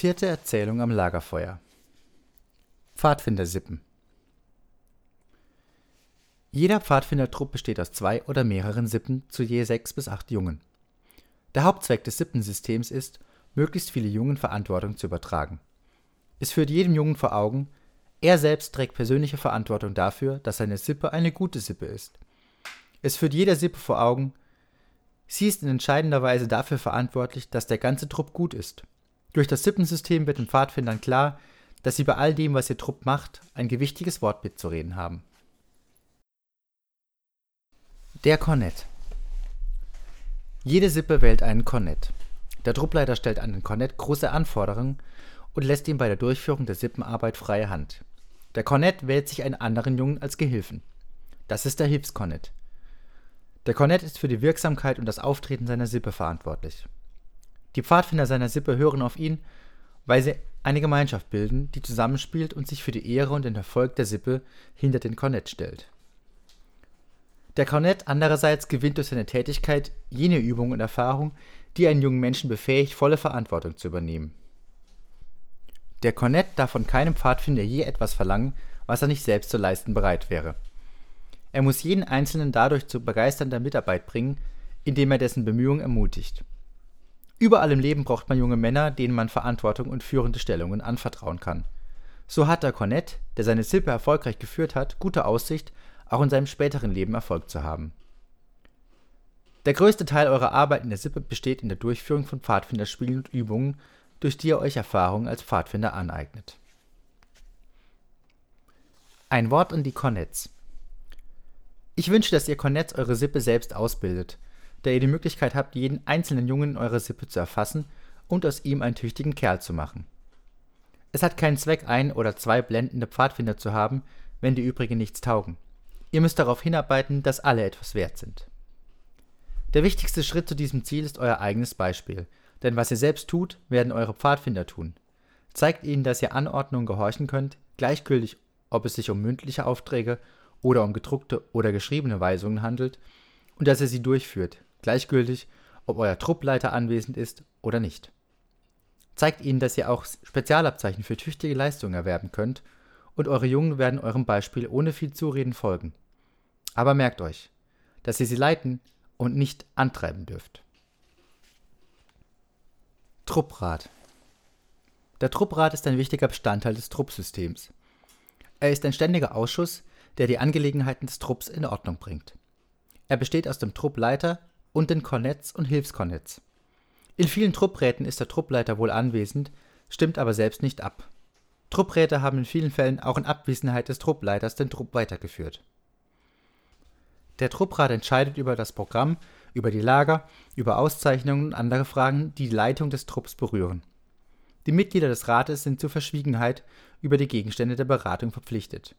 Vierte Erzählung am Lagerfeuer. Pfadfindersippen. Jeder Pfadfindertrupp besteht aus zwei oder mehreren Sippen zu je sechs bis acht Jungen. Der Hauptzweck des Sippensystems ist, möglichst viele Jungen Verantwortung zu übertragen. Es führt jedem Jungen vor Augen, er selbst trägt persönliche Verantwortung dafür, dass seine Sippe eine gute Sippe ist. Es führt jeder Sippe vor Augen, sie ist in entscheidender Weise dafür verantwortlich, dass der ganze Trupp gut ist. Durch das Sippensystem wird den Pfadfindern klar, dass sie bei all dem, was ihr Trupp macht, ein gewichtiges Wort mitzureden haben. Der Kornett. Jede Sippe wählt einen Kornett. Der Truppleiter stellt an den Kornett große Anforderungen und lässt ihm bei der Durchführung der Sippenarbeit freie Hand. Der Kornett wählt sich einen anderen Jungen als Gehilfen. Das ist der Hilfskornett. Der Kornett ist für die Wirksamkeit und das Auftreten seiner Sippe verantwortlich. Die Pfadfinder seiner Sippe hören auf ihn, weil sie eine Gemeinschaft bilden, die zusammenspielt und sich für die Ehre und den Erfolg der Sippe hinter den Kornett stellt. Der Kornett andererseits gewinnt durch seine Tätigkeit jene Übung und Erfahrung, die einen jungen Menschen befähigt, volle Verantwortung zu übernehmen. Der Kornett darf von keinem Pfadfinder je etwas verlangen, was er nicht selbst zu leisten bereit wäre. Er muss jeden Einzelnen dadurch zu begeisternder Mitarbeit bringen, indem er dessen Bemühungen ermutigt. Überall im Leben braucht man junge Männer, denen man Verantwortung und führende Stellungen anvertrauen kann. So hat der Kornett, der seine Sippe erfolgreich geführt hat, gute Aussicht, auch in seinem späteren Leben Erfolg zu haben. Der größte Teil eurer Arbeit in der Sippe besteht in der Durchführung von Pfadfinderspielen und Übungen, durch die ihr euch Erfahrungen als Pfadfinder aneignet. Ein Wort an die Kornetts. Ich wünsche, dass ihr Kornetts eure Sippe selbst ausbildet, da ihr die Möglichkeit habt, jeden einzelnen Jungen in eurer Sippe zu erfassen und aus ihm einen tüchtigen Kerl zu machen. Es hat keinen Zweck, ein oder zwei blendende Pfadfinder zu haben, wenn die übrigen nichts taugen. Ihr müsst darauf hinarbeiten, dass alle etwas wert sind. Der wichtigste Schritt zu diesem Ziel ist euer eigenes Beispiel, denn was ihr selbst tut, werden eure Pfadfinder tun. Zeigt ihnen, dass ihr Anordnungen gehorchen könnt, gleichgültig, ob es sich um mündliche Aufträge oder um gedruckte oder geschriebene Weisungen handelt, und dass ihr sie durchführt, gleichgültig, ob euer Truppleiter anwesend ist oder nicht. Zeigt ihnen, dass ihr auch Spezialabzeichen für tüchtige Leistungen erwerben könnt und eure Jungen werden eurem Beispiel ohne viel Zureden folgen. Aber merkt euch, dass ihr sie leiten und nicht antreiben dürft. Trupprat Der Trupprat ist ein wichtiger Bestandteil des Truppsystems. Er ist ein ständiger Ausschuss, der die Angelegenheiten des Trupps in Ordnung bringt. Er besteht aus dem Truppleiter und den Kornetts und Hilfskornetts. In vielen Truppräten ist der Truppleiter wohl anwesend, stimmt aber selbst nicht ab. Truppräte haben in vielen Fällen auch in Abwesenheit des Truppleiters den Trupp weitergeführt. Der Trupprat entscheidet über das Programm, über die Lager, über Auszeichnungen und andere Fragen, die die Leitung des Trupps berühren. Die Mitglieder des Rates sind zur Verschwiegenheit über die Gegenstände der Beratung verpflichtet.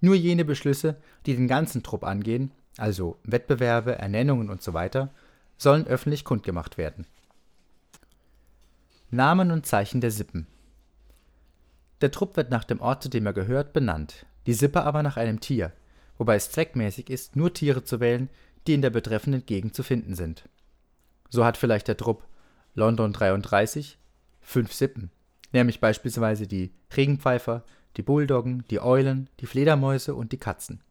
Nur jene Beschlüsse, die den ganzen Trupp angehen, also Wettbewerbe, Ernennungen usw., so sollen öffentlich kundgemacht werden. Namen und Zeichen der Sippen der Trupp wird nach dem Ort, zu dem er gehört, benannt, die Sippe aber nach einem Tier, wobei es zweckmäßig ist, nur Tiere zu wählen, die in der betreffenden Gegend zu finden sind. So hat vielleicht der Trupp London 33 fünf Sippen, nämlich beispielsweise die Regenpfeifer, die Bulldoggen, die Eulen, die Fledermäuse und die Katzen.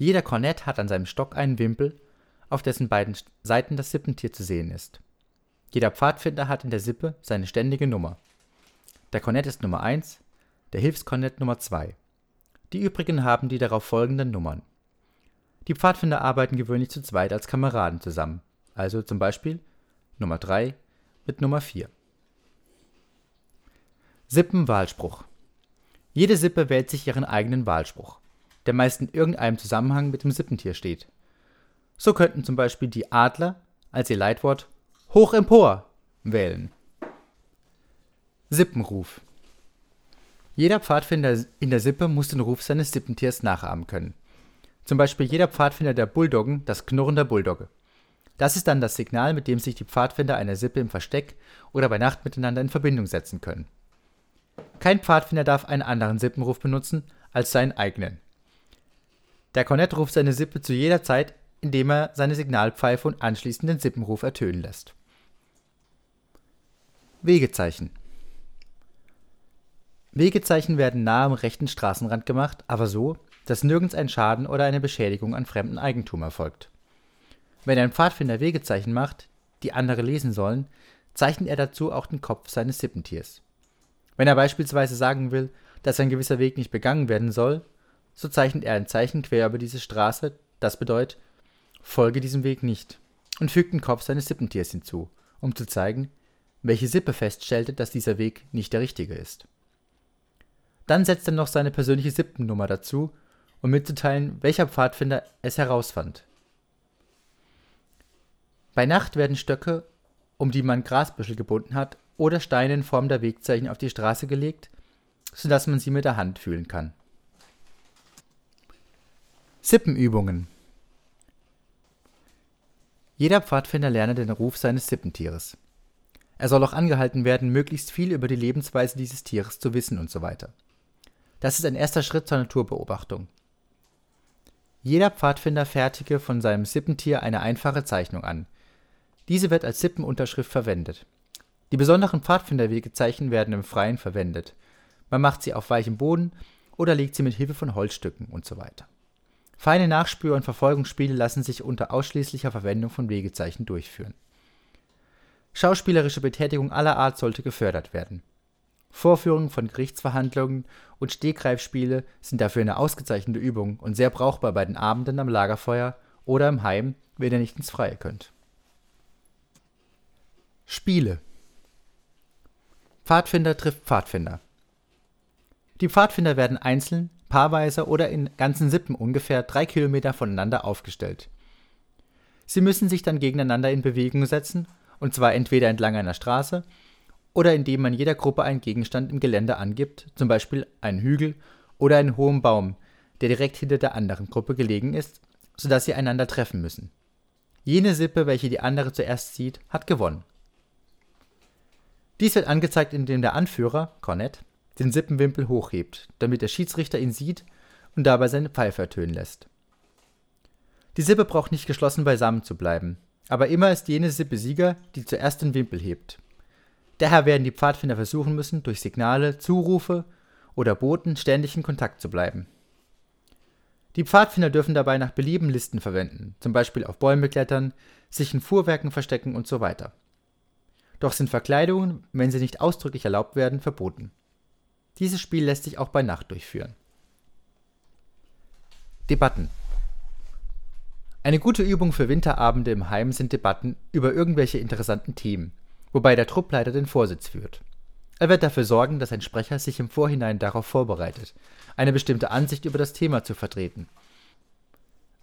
Jeder Kornett hat an seinem Stock einen Wimpel, auf dessen beiden Seiten das Sippentier zu sehen ist. Jeder Pfadfinder hat in der Sippe seine ständige Nummer der Kornett ist Nummer 1, der Hilfskornett Nummer 2. Die übrigen haben die darauf folgenden Nummern. Die Pfadfinder arbeiten gewöhnlich zu zweit als Kameraden zusammen, also zum Beispiel Nummer 3 mit Nummer 4. Sippenwahlspruch. Jede Sippe wählt sich ihren eigenen Wahlspruch, der meist in irgendeinem Zusammenhang mit dem Sippentier steht. So könnten zum Beispiel die Adler als ihr Leitwort Hoch empor wählen. Sippenruf. Jeder Pfadfinder in der Sippe muss den Ruf seines Sippentiers nachahmen können. Zum Beispiel jeder Pfadfinder der Bulldoggen das Knurren der Bulldogge. Das ist dann das Signal, mit dem sich die Pfadfinder einer Sippe im Versteck oder bei Nacht miteinander in Verbindung setzen können. Kein Pfadfinder darf einen anderen Sippenruf benutzen als seinen eigenen. Der Kornett ruft seine Sippe zu jeder Zeit, indem er seine Signalpfeife und anschließend den Sippenruf ertönen lässt. Wegezeichen. Wegezeichen werden nahe am rechten Straßenrand gemacht, aber so, dass nirgends ein Schaden oder eine Beschädigung an fremdem Eigentum erfolgt. Wenn ein Pfadfinder Wegezeichen macht, die andere lesen sollen, zeichnet er dazu auch den Kopf seines Sippentiers. Wenn er beispielsweise sagen will, dass ein gewisser Weg nicht begangen werden soll, so zeichnet er ein Zeichen quer über diese Straße, das bedeutet, folge diesem Weg nicht, und fügt den Kopf seines Sippentiers hinzu, um zu zeigen, welche Sippe feststellte, dass dieser Weg nicht der richtige ist. Dann setzt er noch seine persönliche Sippennummer dazu, um mitzuteilen, welcher Pfadfinder es herausfand. Bei Nacht werden Stöcke, um die man Grasbüschel gebunden hat, oder Steine in Form der Wegzeichen auf die Straße gelegt, sodass man sie mit der Hand fühlen kann. Sippenübungen Jeder Pfadfinder lerne den Ruf seines Sippentieres. Er soll auch angehalten werden, möglichst viel über die Lebensweise dieses Tieres zu wissen und so weiter. Das ist ein erster Schritt zur Naturbeobachtung. Jeder Pfadfinder fertige von seinem Sippentier eine einfache Zeichnung an. Diese wird als Sippenunterschrift verwendet. Die besonderen Pfadfinderwegezeichen werden im Freien verwendet. Man macht sie auf weichem Boden oder legt sie mit Hilfe von Holzstücken und so weiter. Feine Nachspür- und Verfolgungsspiele lassen sich unter ausschließlicher Verwendung von Wegezeichen durchführen. Schauspielerische Betätigung aller Art sollte gefördert werden. Vorführungen von Gerichtsverhandlungen und Stegreifspiele sind dafür eine ausgezeichnete Übung und sehr brauchbar bei den Abenden am Lagerfeuer oder im Heim, wenn ihr nicht ins Freie könnt. Spiele Pfadfinder trifft Pfadfinder. Die Pfadfinder werden einzeln, paarweise oder in ganzen Sippen ungefähr drei Kilometer voneinander aufgestellt. Sie müssen sich dann gegeneinander in Bewegung setzen und zwar entweder entlang einer Straße oder indem man jeder Gruppe einen Gegenstand im Gelände angibt, zum Beispiel einen Hügel oder einen hohen Baum, der direkt hinter der anderen Gruppe gelegen ist, sodass sie einander treffen müssen. Jene Sippe, welche die andere zuerst sieht, hat gewonnen. Dies wird angezeigt, indem der Anführer, Cornet, den Sippenwimpel hochhebt, damit der Schiedsrichter ihn sieht und dabei seine Pfeife ertönen lässt. Die Sippe braucht nicht geschlossen beisammen zu bleiben, aber immer ist jene Sippe Sieger, die zuerst den Wimpel hebt. Daher werden die Pfadfinder versuchen müssen, durch Signale, Zurufe oder Boten ständig in Kontakt zu bleiben. Die Pfadfinder dürfen dabei nach Belieben Listen verwenden, zum Beispiel auf Bäume klettern, sich in Fuhrwerken verstecken und so weiter. Doch sind Verkleidungen, wenn sie nicht ausdrücklich erlaubt werden, verboten. Dieses Spiel lässt sich auch bei Nacht durchführen. Debatten eine gute Übung für Winterabende im Heim sind Debatten über irgendwelche interessanten Themen, wobei der Truppleiter den Vorsitz führt. Er wird dafür sorgen, dass ein Sprecher sich im Vorhinein darauf vorbereitet, eine bestimmte Ansicht über das Thema zu vertreten.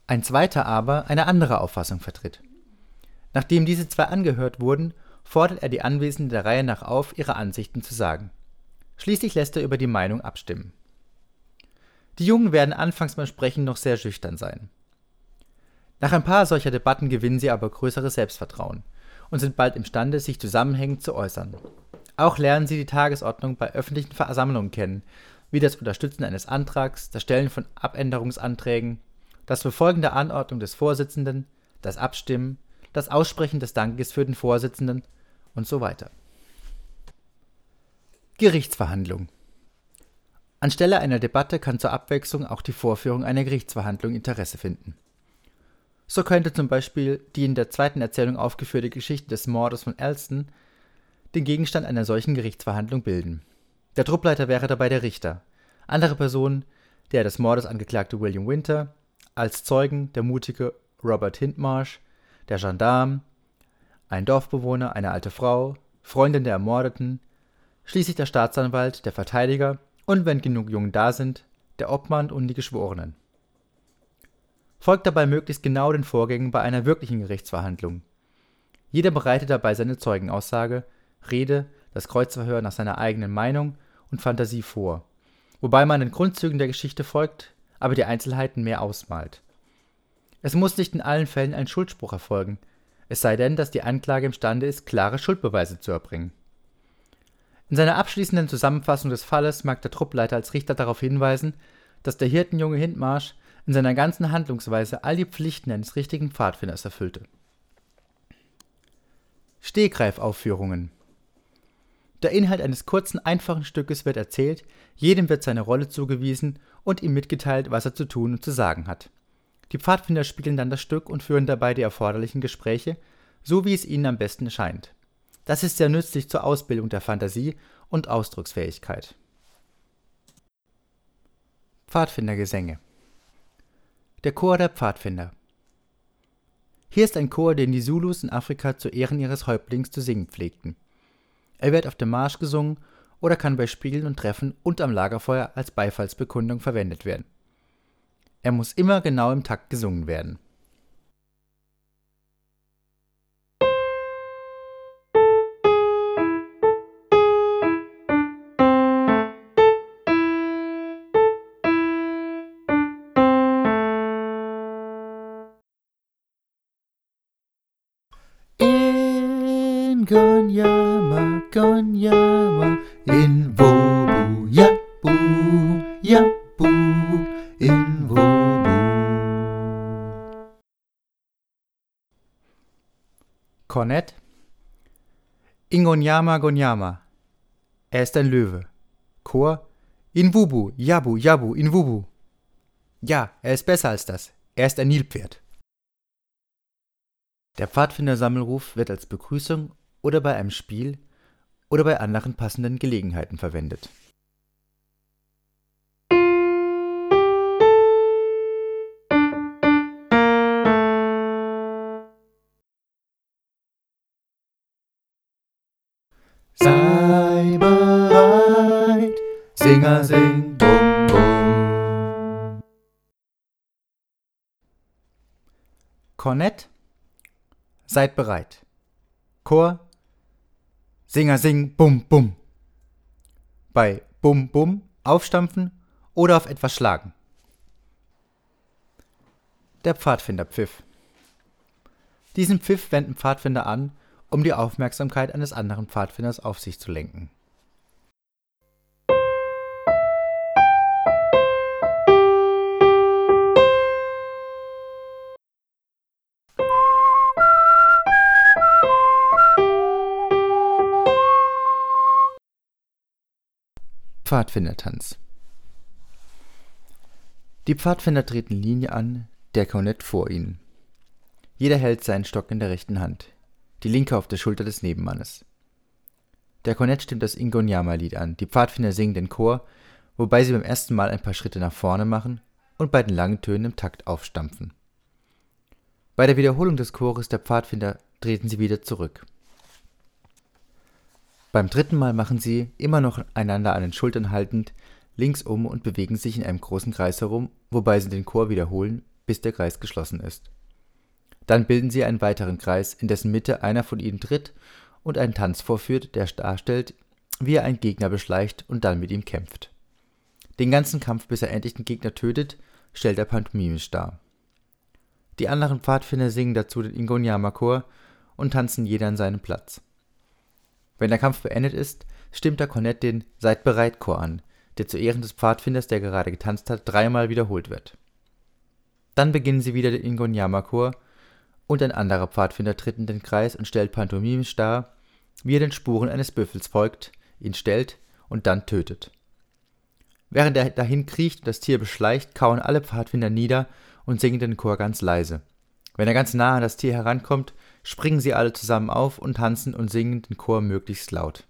Ein zweiter aber eine andere Auffassung vertritt. Nachdem diese zwei angehört wurden, fordert er die Anwesenden der Reihe nach auf, ihre Ansichten zu sagen. Schließlich lässt er über die Meinung abstimmen. Die Jungen werden anfangs beim Sprechen noch sehr schüchtern sein. Nach ein paar solcher Debatten gewinnen sie aber größeres Selbstvertrauen und sind bald imstande, sich zusammenhängend zu äußern. Auch lernen sie die Tagesordnung bei öffentlichen Versammlungen kennen, wie das Unterstützen eines Antrags, das Stellen von Abänderungsanträgen, das Befolgen der Anordnung des Vorsitzenden, das Abstimmen, das Aussprechen des Dankes für den Vorsitzenden und so weiter. Gerichtsverhandlung Anstelle einer Debatte kann zur Abwechslung auch die Vorführung einer Gerichtsverhandlung Interesse finden. So könnte zum Beispiel die in der zweiten Erzählung aufgeführte Geschichte des Mordes von Elston den Gegenstand einer solchen Gerichtsverhandlung bilden. Der Truppleiter wäre dabei der Richter. Andere Personen, der des Mordes angeklagte William Winter, als Zeugen der mutige Robert Hindmarsh, der Gendarm, ein Dorfbewohner, eine alte Frau, Freundin der Ermordeten, schließlich der Staatsanwalt, der Verteidiger und, wenn genug Jungen da sind, der Obmann und die Geschworenen folgt dabei möglichst genau den Vorgängen bei einer wirklichen Gerichtsverhandlung. Jeder bereitet dabei seine Zeugenaussage, Rede, das Kreuzverhör nach seiner eigenen Meinung und Fantasie vor, wobei man den Grundzügen der Geschichte folgt, aber die Einzelheiten mehr ausmalt. Es muss nicht in allen Fällen ein Schuldspruch erfolgen, es sei denn, dass die Anklage imstande ist, klare Schuldbeweise zu erbringen. In seiner abschließenden Zusammenfassung des Falles mag der Truppleiter als Richter darauf hinweisen, dass der Hirtenjunge Hindmarsch in seiner ganzen Handlungsweise all die Pflichten eines richtigen Pfadfinders erfüllte. Stegreifaufführungen Der Inhalt eines kurzen, einfachen Stückes wird erzählt, jedem wird seine Rolle zugewiesen und ihm mitgeteilt, was er zu tun und zu sagen hat. Die Pfadfinder spielen dann das Stück und führen dabei die erforderlichen Gespräche, so wie es ihnen am besten erscheint. Das ist sehr nützlich zur Ausbildung der Fantasie und Ausdrucksfähigkeit. Pfadfindergesänge Der Chor der Pfadfinder Hier ist ein Chor, den die Zulus in Afrika zu Ehren ihres Häuptlings zu singen pflegten. Er wird auf dem Marsch gesungen oder kann bei Spielen und Treffen und am Lagerfeuer als Beifallsbekundung verwendet werden. Er muss immer genau im Takt gesungen werden. Gonyama, Gonyama, in Wobu, Yabu, Yabu, in Wobu. Kornett In Gonyama. Er ist ein Löwe. Chor In Wubu, Yabu, Yabu, in Wubu. Ja, er ist besser als das. Er ist ein Nilpferd. Der Pfadfinder-Sammelruf wird als Begrüßung oder bei einem Spiel oder bei anderen passenden Gelegenheiten verwendet. Sei bereit, Singer sing, bum bum. Kornett Seid bereit. Chor Singer sing bum bum. Bei bum bum aufstampfen oder auf etwas schlagen. Der Pfadfinderpfiff. Diesen Pfiff wenden Pfadfinder an, um die Aufmerksamkeit eines anderen Pfadfinders auf sich zu lenken. Pfadfindertanz Die Pfadfinder treten Linie an, der Kornett vor ihnen. Jeder hält seinen Stock in der rechten Hand, die linke auf der Schulter des Nebenmannes. Der Kornett stimmt das Ingonyama-Lied an, die Pfadfinder singen den Chor, wobei sie beim ersten Mal ein paar Schritte nach vorne machen und bei den langen Tönen im Takt aufstampfen. Bei der Wiederholung des Chores der Pfadfinder treten sie wieder zurück. Beim dritten Mal machen sie, immer noch einander an den Schultern haltend, links um und bewegen sich in einem großen Kreis herum, wobei sie den Chor wiederholen, bis der Kreis geschlossen ist. Dann bilden sie einen weiteren Kreis, in dessen Mitte einer von ihnen tritt und einen Tanz vorführt, der darstellt, wie er einen Gegner beschleicht und dann mit ihm kämpft. Den ganzen Kampf, bis er endlich den Gegner tötet, stellt er pantomimisch dar. Die anderen Pfadfinder singen dazu den Ingonyama-Chor und tanzen jeder an seinem Platz. Wenn der Kampf beendet ist, stimmt der Kornett den Seid bereit Chor an, der zu Ehren des Pfadfinders, der gerade getanzt hat, dreimal wiederholt wird. Dann beginnen sie wieder den Ingonyama-Chor und ein anderer Pfadfinder tritt in den Kreis und stellt pantomimisch dar, wie er den Spuren eines Büffels folgt, ihn stellt und dann tötet. Während er dahin kriecht und das Tier beschleicht, kauen alle Pfadfinder nieder und singen den Chor ganz leise. Wenn er ganz nah an das Tier herankommt, springen sie alle zusammen auf und tanzen und singen den Chor möglichst laut.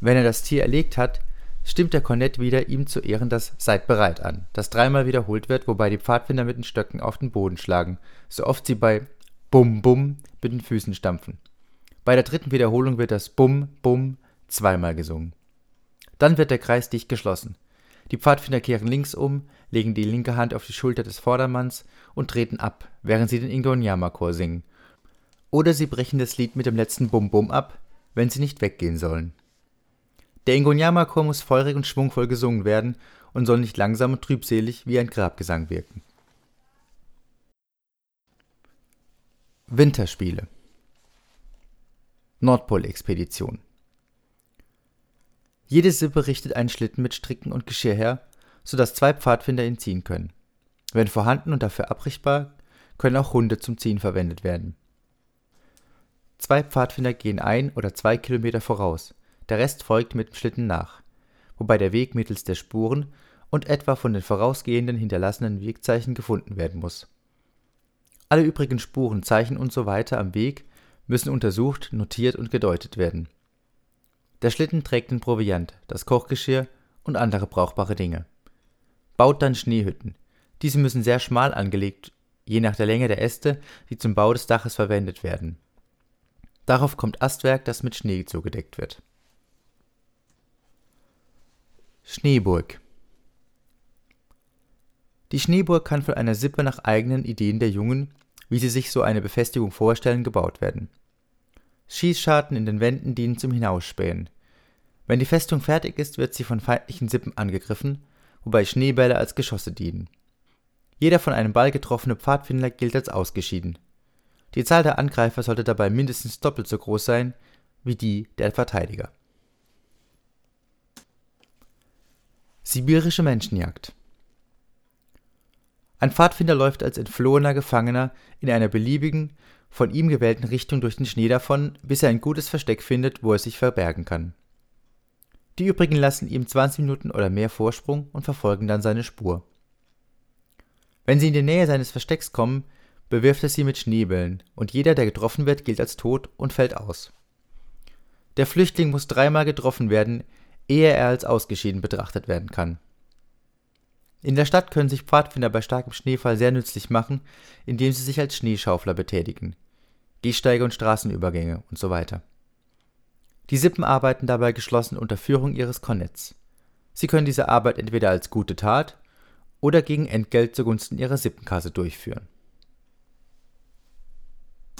Wenn er das Tier erlegt hat, stimmt der Kornett wieder ihm zu Ehren das Seid bereit an, das dreimal wiederholt wird, wobei die Pfadfinder mit den Stöcken auf den Boden schlagen, so oft sie bei Bum Bum mit den Füßen stampfen. Bei der dritten Wiederholung wird das Bum Bum zweimal gesungen. Dann wird der Kreis dicht geschlossen. Die Pfadfinder kehren links um, legen die linke Hand auf die Schulter des Vordermanns und treten ab, während sie den Ingonyama-Chor singen. Oder sie brechen das Lied mit dem letzten Bum-Bum ab, wenn sie nicht weggehen sollen. Der Ingonyama-Chor muss feurig und schwungvoll gesungen werden und soll nicht langsam und trübselig wie ein Grabgesang wirken. Winterspiele Nordpolexpedition jede Sippe richtet einen Schlitten mit Stricken und Geschirr her, so dass zwei Pfadfinder ihn ziehen können. Wenn vorhanden und dafür abrichtbar, können auch Hunde zum Ziehen verwendet werden. Zwei Pfadfinder gehen ein oder zwei Kilometer voraus, der Rest folgt mit dem Schlitten nach, wobei der Weg mittels der Spuren und etwa von den Vorausgehenden hinterlassenen Wegzeichen gefunden werden muss. Alle übrigen Spuren, Zeichen usw. am Weg müssen untersucht, notiert und gedeutet werden. Der Schlitten trägt den Proviant, das Kochgeschirr und andere brauchbare Dinge. Baut dann Schneehütten. Diese müssen sehr schmal angelegt, je nach der Länge der Äste, die zum Bau des Daches verwendet werden. Darauf kommt Astwerk, das mit Schnee zugedeckt wird. Schneeburg Die Schneeburg kann von einer Sippe nach eigenen Ideen der Jungen, wie sie sich so eine Befestigung vorstellen, gebaut werden. Schießscharten in den Wänden dienen zum Hinausspähen. Wenn die Festung fertig ist, wird sie von feindlichen Sippen angegriffen, wobei Schneebälle als Geschosse dienen. Jeder von einem Ball getroffene Pfadfinder gilt als ausgeschieden. Die Zahl der Angreifer sollte dabei mindestens doppelt so groß sein wie die der Verteidiger. Sibirische Menschenjagd Ein Pfadfinder läuft als entflohener Gefangener in einer beliebigen, von ihm gewählten Richtung durch den Schnee davon, bis er ein gutes Versteck findet, wo er sich verbergen kann. Die übrigen lassen ihm 20 Minuten oder mehr Vorsprung und verfolgen dann seine Spur. Wenn sie in die Nähe seines Verstecks kommen, bewirft er sie mit Schneebällen, und jeder, der getroffen wird, gilt als tot und fällt aus. Der Flüchtling muss dreimal getroffen werden, ehe er als ausgeschieden betrachtet werden kann. In der Stadt können sich Pfadfinder bei starkem Schneefall sehr nützlich machen, indem sie sich als Schneeschaufler betätigen, Gehsteige und Straßenübergänge und so weiter. Die Sippen arbeiten dabei geschlossen unter Führung ihres Konnets. Sie können diese Arbeit entweder als gute Tat oder gegen Entgelt zugunsten ihrer Sippenkasse durchführen